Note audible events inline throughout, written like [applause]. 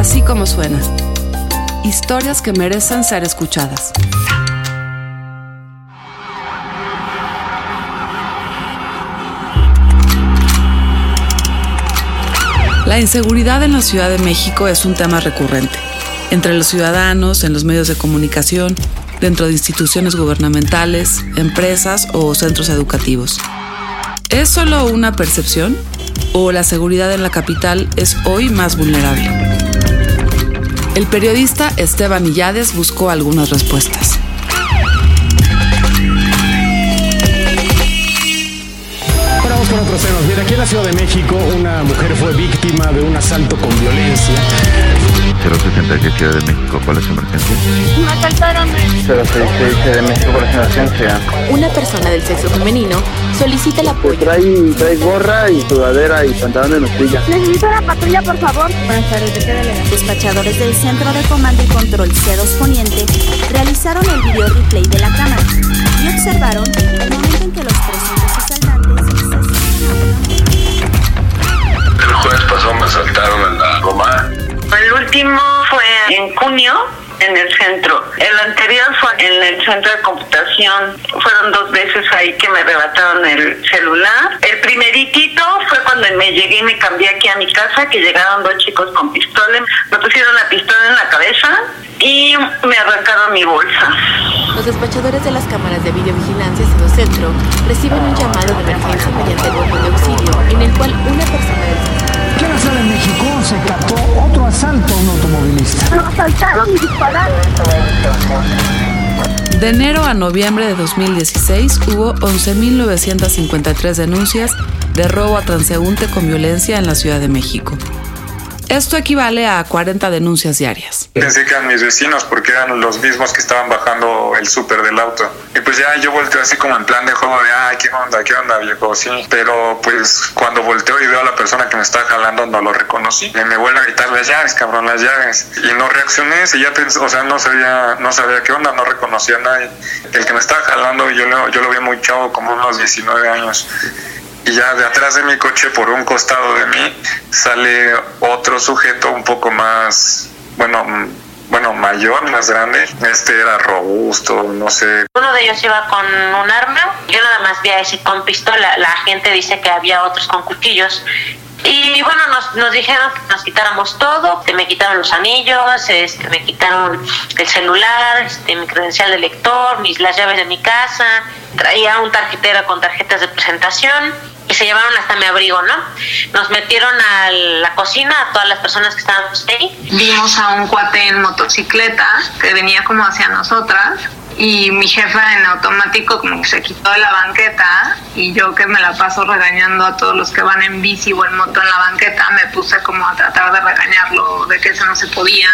Así como suena. Historias que merecen ser escuchadas. La inseguridad en la Ciudad de México es un tema recurrente. Entre los ciudadanos, en los medios de comunicación, dentro de instituciones gubernamentales, empresas o centros educativos. ¿Es solo una percepción? ¿O la seguridad en la capital es hoy más vulnerable? El periodista Esteban Illades buscó algunas respuestas. Vamos con otros temas. Mira, aquí en la Ciudad de México una mujer fue víctima de un asalto con violencia. 060 Ciudad de México, ¿cuál es su emergencia? Me asaltaron. 066 Ciudad de México, ¿cuál es su emergencia? Una persona del sexo femenino solicita el apoyo. Trae, trae gorra y sudadera y pantalón de mezclilla. Necesito una patrulla, por favor. Buenas tardes, ¿de qué delegación? Despachadores del Centro de Comando y Control C2 Poniente realizaron el video replay de la cámara y observaron el momento en que los presuntos asaltantes se El jueves pasado me asaltaron en la Roma. El último fue en junio en el centro. El anterior fue en el centro de computación. Fueron dos veces ahí que me arrebataron el celular. El primeritito fue cuando me llegué y me cambié aquí a mi casa, que llegaron dos chicos con pistola. Me pusieron la pistola en la cabeza y me arrancaron mi bolsa. Los despachadores de las cámaras de videovigilancia C2 Centro reciben un llamado de emergencia mediante bono de auxilio en el cual una persona del Aquí en México se captó asalto a un automovilista. Nos asaltaron y dispararon. De enero a noviembre de 2016 hubo 11.953 denuncias de robo a transeúnte con violencia en la Ciudad de México. Esto equivale a 40 denuncias diarias. Pensé que eran mis vecinos porque eran los mismos que estaban bajando el súper del auto. Y pues ya yo volteo así como en plan de juego de, ay, ¿qué onda? ¿Qué onda, viejo? Sí. Pero pues cuando volteo y veo a la persona que me está jalando no lo reconocí. Y me vuelve a gritar las llaves, cabrón, las llaves. Y no reaccioné, ya pensé, o sea, no sabía, no sabía qué onda, no reconocía a nadie. El que me estaba jalando, yo lo, yo lo vi muy chavo, como unos 19 años. Y ya de atrás de mi coche, por un costado de mí, sale otro sujeto un poco más, bueno, bueno, mayor, más grande. Este era robusto, no sé. Uno de ellos iba con un arma, yo nada más vi a ese con pistola. La gente dice que había otros con cuchillos. Y bueno, nos, nos dijeron que nos quitáramos todo, que me quitaron los anillos, este, me quitaron el celular, este, mi credencial de lector, mis, las llaves de mi casa, traía un tarjetero con tarjetas de presentación y se llevaron hasta mi abrigo, ¿no? Nos metieron a la cocina, a todas las personas que estábamos ahí. Vimos a un cuate en motocicleta que venía como hacia nosotras y mi jefa en automático como que se quitó de la banqueta y yo que me la paso regañando a todos los que van en bici o en moto en la banqueta me puse como a tratar de regañarlo de que eso no se podía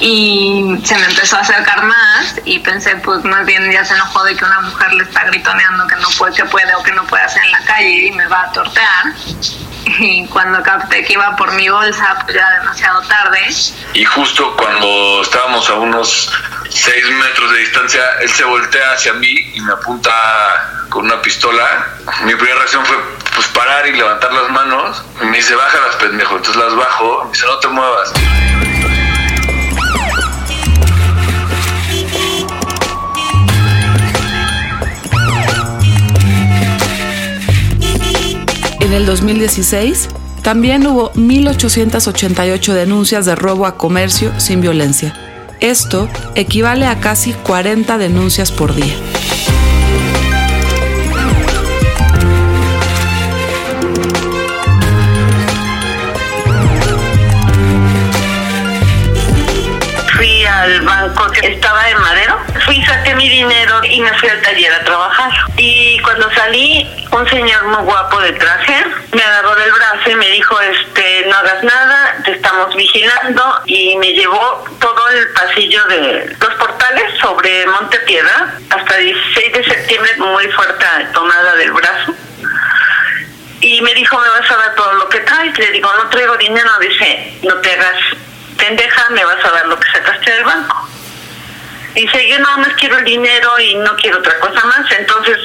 y se me empezó a acercar más y pensé pues más bien ya se enojó de que una mujer le está gritoneando que no puede, que puede o que no puede hacer en la calle y me va a tortear y cuando capté que iba por mi bolsa pues ya demasiado tarde Y justo cuando estábamos a unos 6 metros de distancia, él se voltea hacia mí y me apunta con una pistola. Mi primera reacción fue pues parar y levantar las manos. Y me dice, bájalas, pendejo. Entonces las bajo. Me dice, no te muevas. En el 2016 también hubo 1.888 denuncias de robo a comercio sin violencia. Esto equivale a casi 40 denuncias por día. Fui al banco que estaba en Madero, fui, saqué mi dinero y me fui al taller a trabajar. Y cuando salí, un señor muy guapo de traje me agarró del brazo y me dijo, este, no hagas nada, te estamos vigilando y me llevó todo el pasillo de los portales sobre Montepiedra hasta 16 de septiembre, muy fuerte tomada del brazo. Y me dijo, me vas a dar todo lo que traes. Le digo, no traigo dinero. Dice, no te hagas pendeja, me vas a dar lo que sacaste del banco. Dice, yo nada más quiero el dinero y no quiero otra cosa más. Entonces,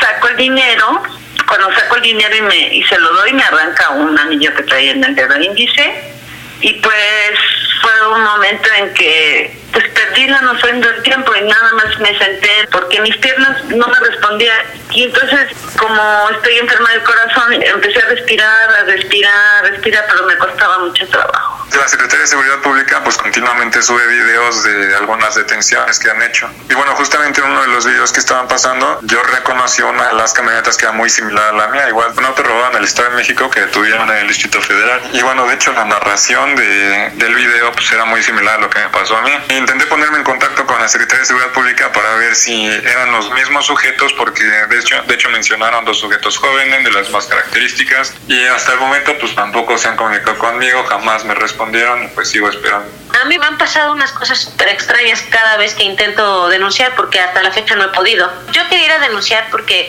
saco el dinero. Cuando saco el dinero y, me, y se lo doy, me arranca un anillo que traía en el dedo índice y pues fue un momento en que pues perdí la noción del tiempo y nada más me senté porque mis piernas no me respondían y entonces como estoy enferma del corazón empecé a respirar, a respirar, a respirar, pero me costaba mucho trabajo. La Secretaría de Seguridad Pública pues continuamente sube videos de algunas detenciones que han hecho. Y bueno, justamente uno de los videos que estaban pasando, yo reconocí una de las camionetas que era muy similar a la mía, igual un auto robado en el Estado de México que detuvieron en el Distrito Federal. Y bueno, de hecho la narración de, del video pues era muy similar a lo que me pasó a mí. Intenté ponerme en contacto con la Secretaría de Seguridad Pública para ver si eran los mismos sujetos, porque de hecho, de hecho mencionaron dos sujetos jóvenes de las más características y hasta el momento pues tampoco se han comunicado conmigo, jamás me respondieron y pues sigo esperando. A mí me han pasado unas cosas súper extrañas cada vez que intento denunciar porque hasta la fecha no he podido. Yo quería ir a denunciar porque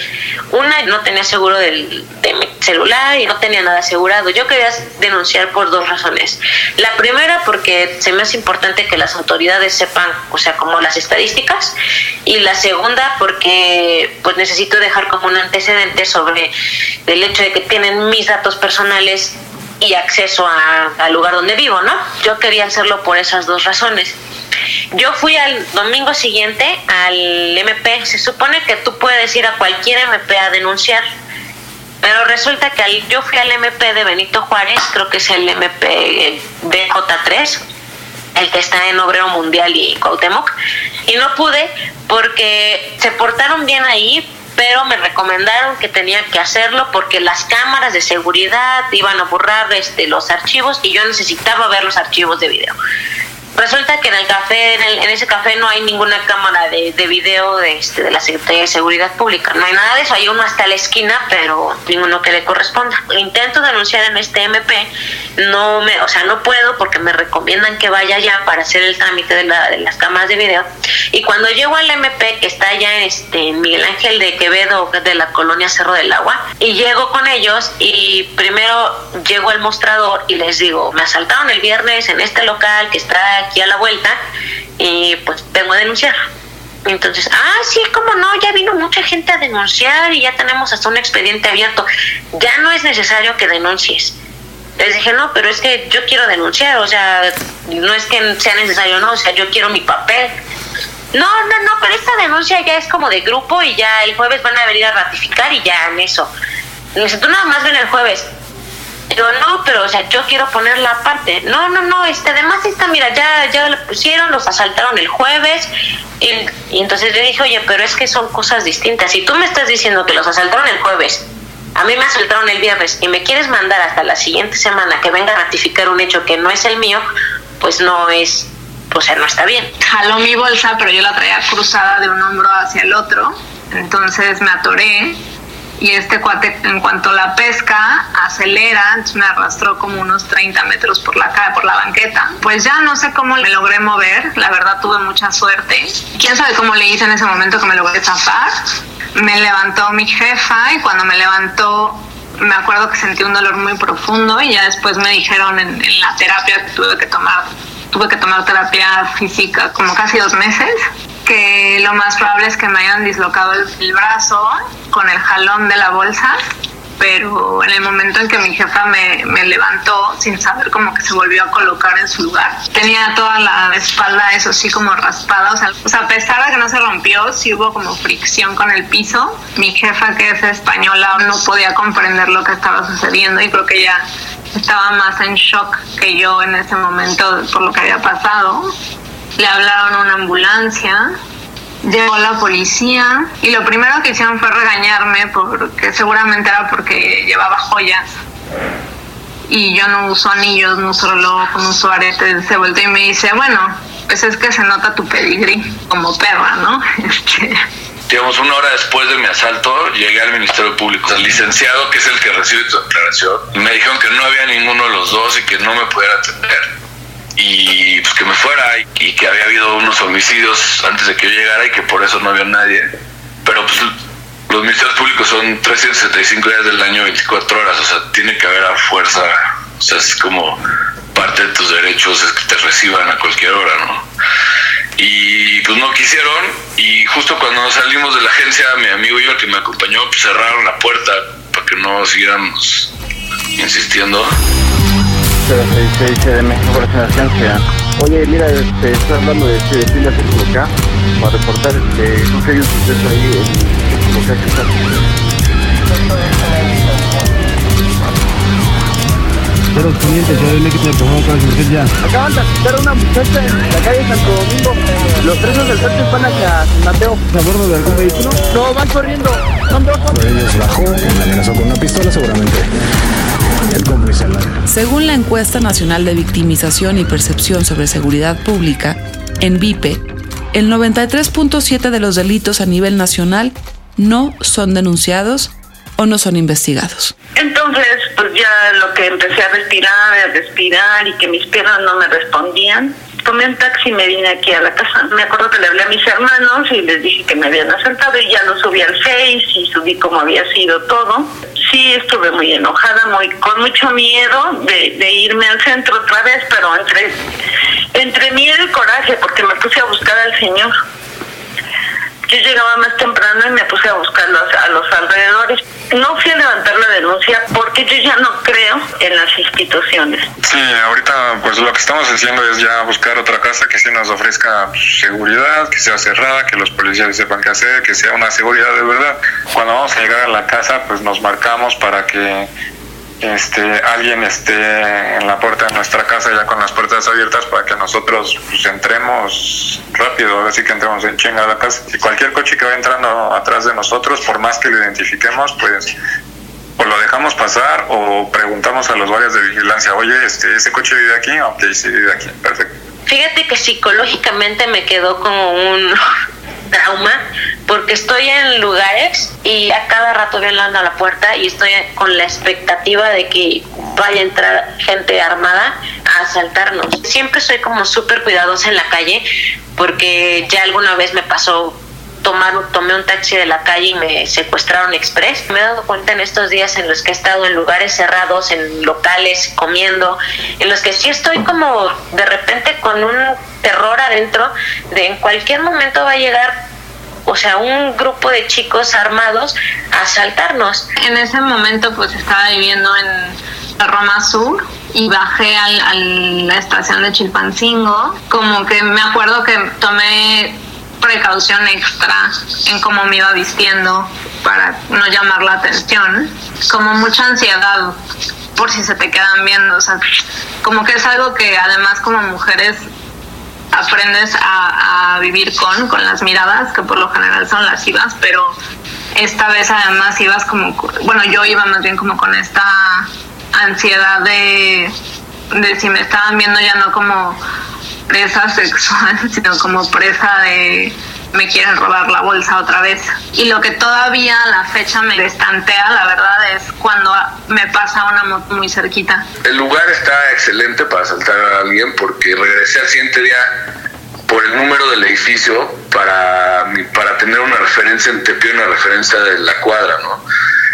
una no tenía seguro del, de mi celular y no tenía nada asegurado. Yo quería denunciar por dos razones. La primera porque se me hace importante que las autoridades sepan, o sea, como las estadísticas. Y la segunda porque pues necesito dejar como un antecedente sobre el hecho de que tienen mis datos personales y acceso al lugar donde vivo, ¿no? Yo quería hacerlo por esas dos razones. Yo fui al domingo siguiente al MP. Se supone que tú puedes ir a cualquier MP a denunciar, pero resulta que al, yo fui al MP de Benito Juárez, creo que es el MP BJ3, el que está en Obrero Mundial y Cuauhtémoc, y no pude porque se portaron bien ahí, pero me recomendaron que tenía que hacerlo porque las cámaras de seguridad iban a borrar este, los archivos y yo necesitaba ver los archivos de video. Resulta que en el café, en, el, en ese café no hay ninguna cámara de, de video de, este, de la Secretaría de Seguridad Pública. No hay nada de eso. Hay uno hasta la esquina, pero ninguno que le corresponda. Intento denunciar en este MP, no me, o sea, no puedo porque me recomiendan que vaya allá para hacer el trámite de, la, de las cámaras de video. Y cuando llego al MP, que está allá en, este, Miguel Ángel de Quevedo, de la colonia Cerro del Agua, y llego con ellos y primero llego al mostrador y les digo, me asaltaron el viernes en este local que está aquí a la vuelta y pues vengo a denunciar. Entonces, ah, sí, cómo no, ya vino mucha gente a denunciar y ya tenemos hasta un expediente abierto. Ya no es necesario que denuncies. Les dije, no, pero es que yo quiero denunciar, o sea, no es que sea necesario, no, o sea, yo quiero mi papel. No, no, no, pero esta denuncia ya es como de grupo y ya el jueves van a venir a ratificar y ya en eso. Me tú nada más ven el jueves. Digo, no, pero o sea, yo quiero poner la parte. No, no, no, este, además está, mira, ya, ya lo pusieron, los asaltaron el jueves. Y, y entonces le dije, oye, pero es que son cosas distintas. Si tú me estás diciendo que los asaltaron el jueves, a mí me asaltaron el viernes y me quieres mandar hasta la siguiente semana que venga a ratificar un hecho que no es el mío, pues no es, o sea, no está bien. Jaló mi bolsa, pero yo la traía cruzada de un hombro hacia el otro. Entonces me atoré y este cuate en cuanto la pesca acelera, me arrastró como unos 30 metros por la por la banqueta. Pues ya no sé cómo me logré mover, la verdad tuve mucha suerte. ¿Quién sabe cómo le hice en ese momento que me logré zafar? Me levantó mi jefa y cuando me levantó me acuerdo que sentí un dolor muy profundo y ya después me dijeron en, en la terapia que tuve que tomar tuve que tomar terapia física como casi dos meses que lo más probable es que me hayan dislocado el, el, brazo con el jalón de la bolsa, pero en el momento en que mi jefa me, me, levantó sin saber cómo que se volvió a colocar en su lugar, tenía toda la espalda eso sí como raspada, o sea, o sea a pesar de que no se rompió, sí hubo como fricción con el piso. Mi jefa que es española no podía comprender lo que estaba sucediendo y creo que ella estaba más en shock que yo en ese momento por lo que había pasado le hablaron a una ambulancia, llegó la policía y lo primero que hicieron fue regañarme porque seguramente era porque llevaba joyas y yo no uso anillos, no uso reloj, no uso aretes, se volteó y me dice, bueno, pues es que se nota tu pedigrí como perra, ¿no? [laughs] Este, digamos, una hora después de mi asalto, llegué al Ministerio Público. El licenciado, que es el que recibe tu declaración, me dijeron que no había ninguno de los dos y que no me pudiera atender y pues que me fuera y, que había habido unos homicidios antes de que yo llegara y que por eso no había nadie. Pero pues los ministerios públicos son 375 días del año, 24 horas, o sea, tiene que haber a fuerza, o sea, es como parte de tus derechos es que te reciban a cualquier hora, ¿no? Y pues no quisieron y justo cuando salimos de la agencia, mi amigo y yo que me acompañó, pues cerraron la puerta para que no siguiéramos insistiendo. 066 de México por emergencia. Oye, mira, este, estoy hablando de este de Pilas acá para reportar este, no sé, hay un suceso ahí en que está. Cero Poniente, Ciudad de México, por favor, con emergencia. Acaban de asustar a una muchacha en la calle Santo Domingo. Los presos del cártel van hacia San Mateo. ¿Se a bordo de algún vehículo? No, van corriendo. Son dos ellos bajó y me amenazó con una pistola, seguramente. La encuesta nacional de victimización y percepción sobre seguridad pública, en VIPE, el 93.7 de los delitos a nivel nacional no son denunciados o no son investigados. Entonces, pues ya lo que empecé a respirar, a respirar y que mis piernas no me respondían. Tomé un taxi y me vine aquí a la casa. Me acuerdo que le hablé a mis hermanos y les dije que me habían asaltado y ya lo subí al Face y subí cómo había sido todo. Sí, estuve muy enojada, muy con mucho miedo de, de irme al centro otra vez, pero entre, entre miedo y coraje porque me puse a buscar al Señor. Yo llegaba más temprano y me puse a buscar a los alrededores. No fui a levantar la denuncia porque yo ya no creo en las instituciones. Sí, ahorita pues lo que estamos haciendo es ya buscar otra casa que sí nos ofrezca pues, seguridad, que sea cerrada, que los policías sepan qué hacer, que sea una seguridad de verdad. Cuando vamos a llegar a la casa pues nos marcamos para que este alguien esté en la puerta de nuestra casa ya con las puertas abiertas para que nosotros pues, entremos rápido, así que entremos en chinga a la casa. Y cualquier coche que va entrando atrás de nosotros, por más que lo identifiquemos, pues o lo dejamos pasar o preguntamos a los guardias de vigilancia, oye, este, ¿ese coche vive aquí? Ok, sí vive aquí, perfecto. Fíjate que psicológicamente me quedó como un trauma porque estoy en lugares y a cada rato violando a la puerta y estoy con la expectativa de que vaya a entrar gente armada a asaltarnos. Siempre soy como súper cuidadosa en la calle porque ya alguna vez me pasó tomar tomé un taxi de la calle y me secuestraron express. Me he dado cuenta en estos días en los que he estado en lugares cerrados, en locales, comiendo, en los que sí estoy como de repente con un terror adentro de en cualquier momento va a llegar o sea, un grupo de chicos armados a asaltarnos. En ese momento pues estaba viviendo en Roma Sur y bajé a la estación de Chilpancingo. Como que me acuerdo que tomé precaución extra en cómo me iba vistiendo para no llamar la atención. Como mucha ansiedad por si se te quedan viendo. O sea, como que es algo que además como mujeres aprendes a, vivir con, con las miradas, que por lo general son lascivas, pero esta vez además ibas como, bueno, yo iba más bien como con esta ansiedad de, de si me estaban viendo ya no como presa sexual, [laughs] sino como presa de me quieren robar la bolsa otra vez. Y lo que todavía a la fecha me destantea, la verdad, es cuando me pasa una moto muy cerquita. El lugar está excelente para asaltar a alguien porque regresé al siguiente día por el número del edificio para, para tener una referencia en Tepié, una referencia de la cuadra, ¿no?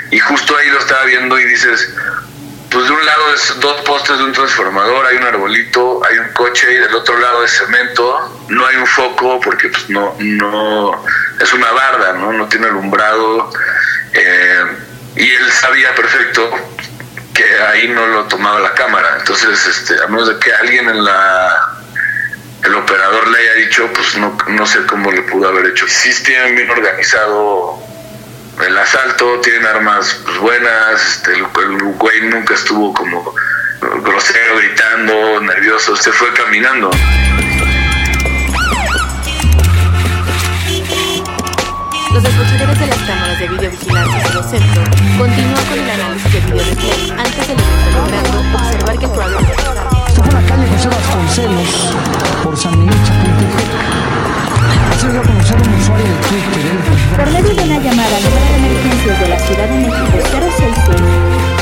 Y justo ahí lo estaba viendo y dices, pues de un lado es dos postes de un transformador, hay un arbolito, hay un coche y del otro lado es cemento, no hay un foco porque pues no, no, es una barda, ¿no? No tiene alumbrado. Eh, y él sabía perfecto que ahí no lo tomaba la cámara. Entonces, este, a menos de que alguien en la el operador le haya dicho, pues no, no sé cómo le pudo haber hecho. Sí tienen bien organizado el asalto, tienen armas pues, buenas, este, el, el, güey nunca estuvo como grosero, gritando, nervioso, se fue caminando. Los responsabilidades de las cámaras de videovigilancia de centro continúan con el análisis de video replay antes del evento logrando observar que probablemente... Esto fue la calle José Vasconcelos por San Miguel Chapultepec. A conocer un usuario de Twitter. Por medio de una llamada al número de emergencias de la Ciudad de México 066,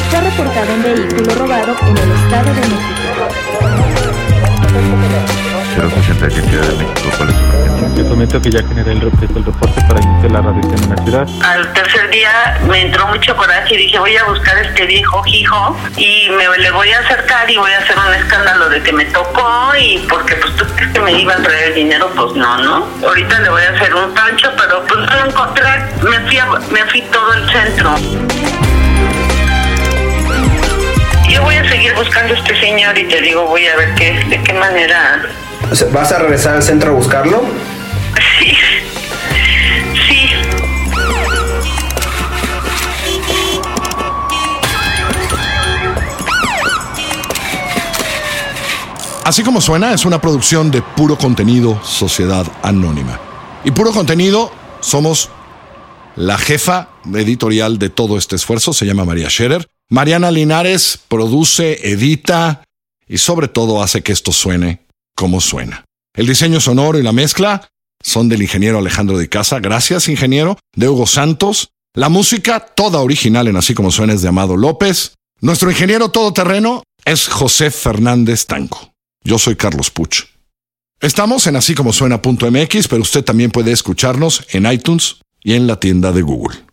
fue reportado un vehículo robado en el Estado de México. 060 que Ciudad de México, ¿cuál es? Te comento que ya generé el, el reporte para iniciar la radiación en la ciudad. Al tercer día me entró mucho coraje y dije voy a buscar a este viejo hijo y me le voy a acercar y voy a hacer un escándalo de que me tocó y porque pues tú crees que me iba a traer dinero, pues no, ¿no? Ahorita le voy a hacer un pancho, pero pues no lo encontré, me fui, a, me fui todo el centro. Yo voy a seguir buscando a este señor y te digo, voy a ver qué, de qué manera. ¿Vas a regresar al centro a buscarlo? Así como suena, es una producción de puro contenido Sociedad Anónima. Y puro contenido somos la jefa editorial de todo este esfuerzo, se llama María Scherer. Mariana Linares produce, edita y sobre todo hace que esto suene como suena. El diseño sonoro y la mezcla son del ingeniero Alejandro de Casa. Gracias, ingeniero. De Hugo Santos. La música, toda original en Así como suena, es de Amado López. Nuestro ingeniero todoterreno es José Fernández Tanco. Yo soy Carlos Puch. Estamos en así como suena.mx, pero usted también puede escucharnos en iTunes y en la tienda de Google.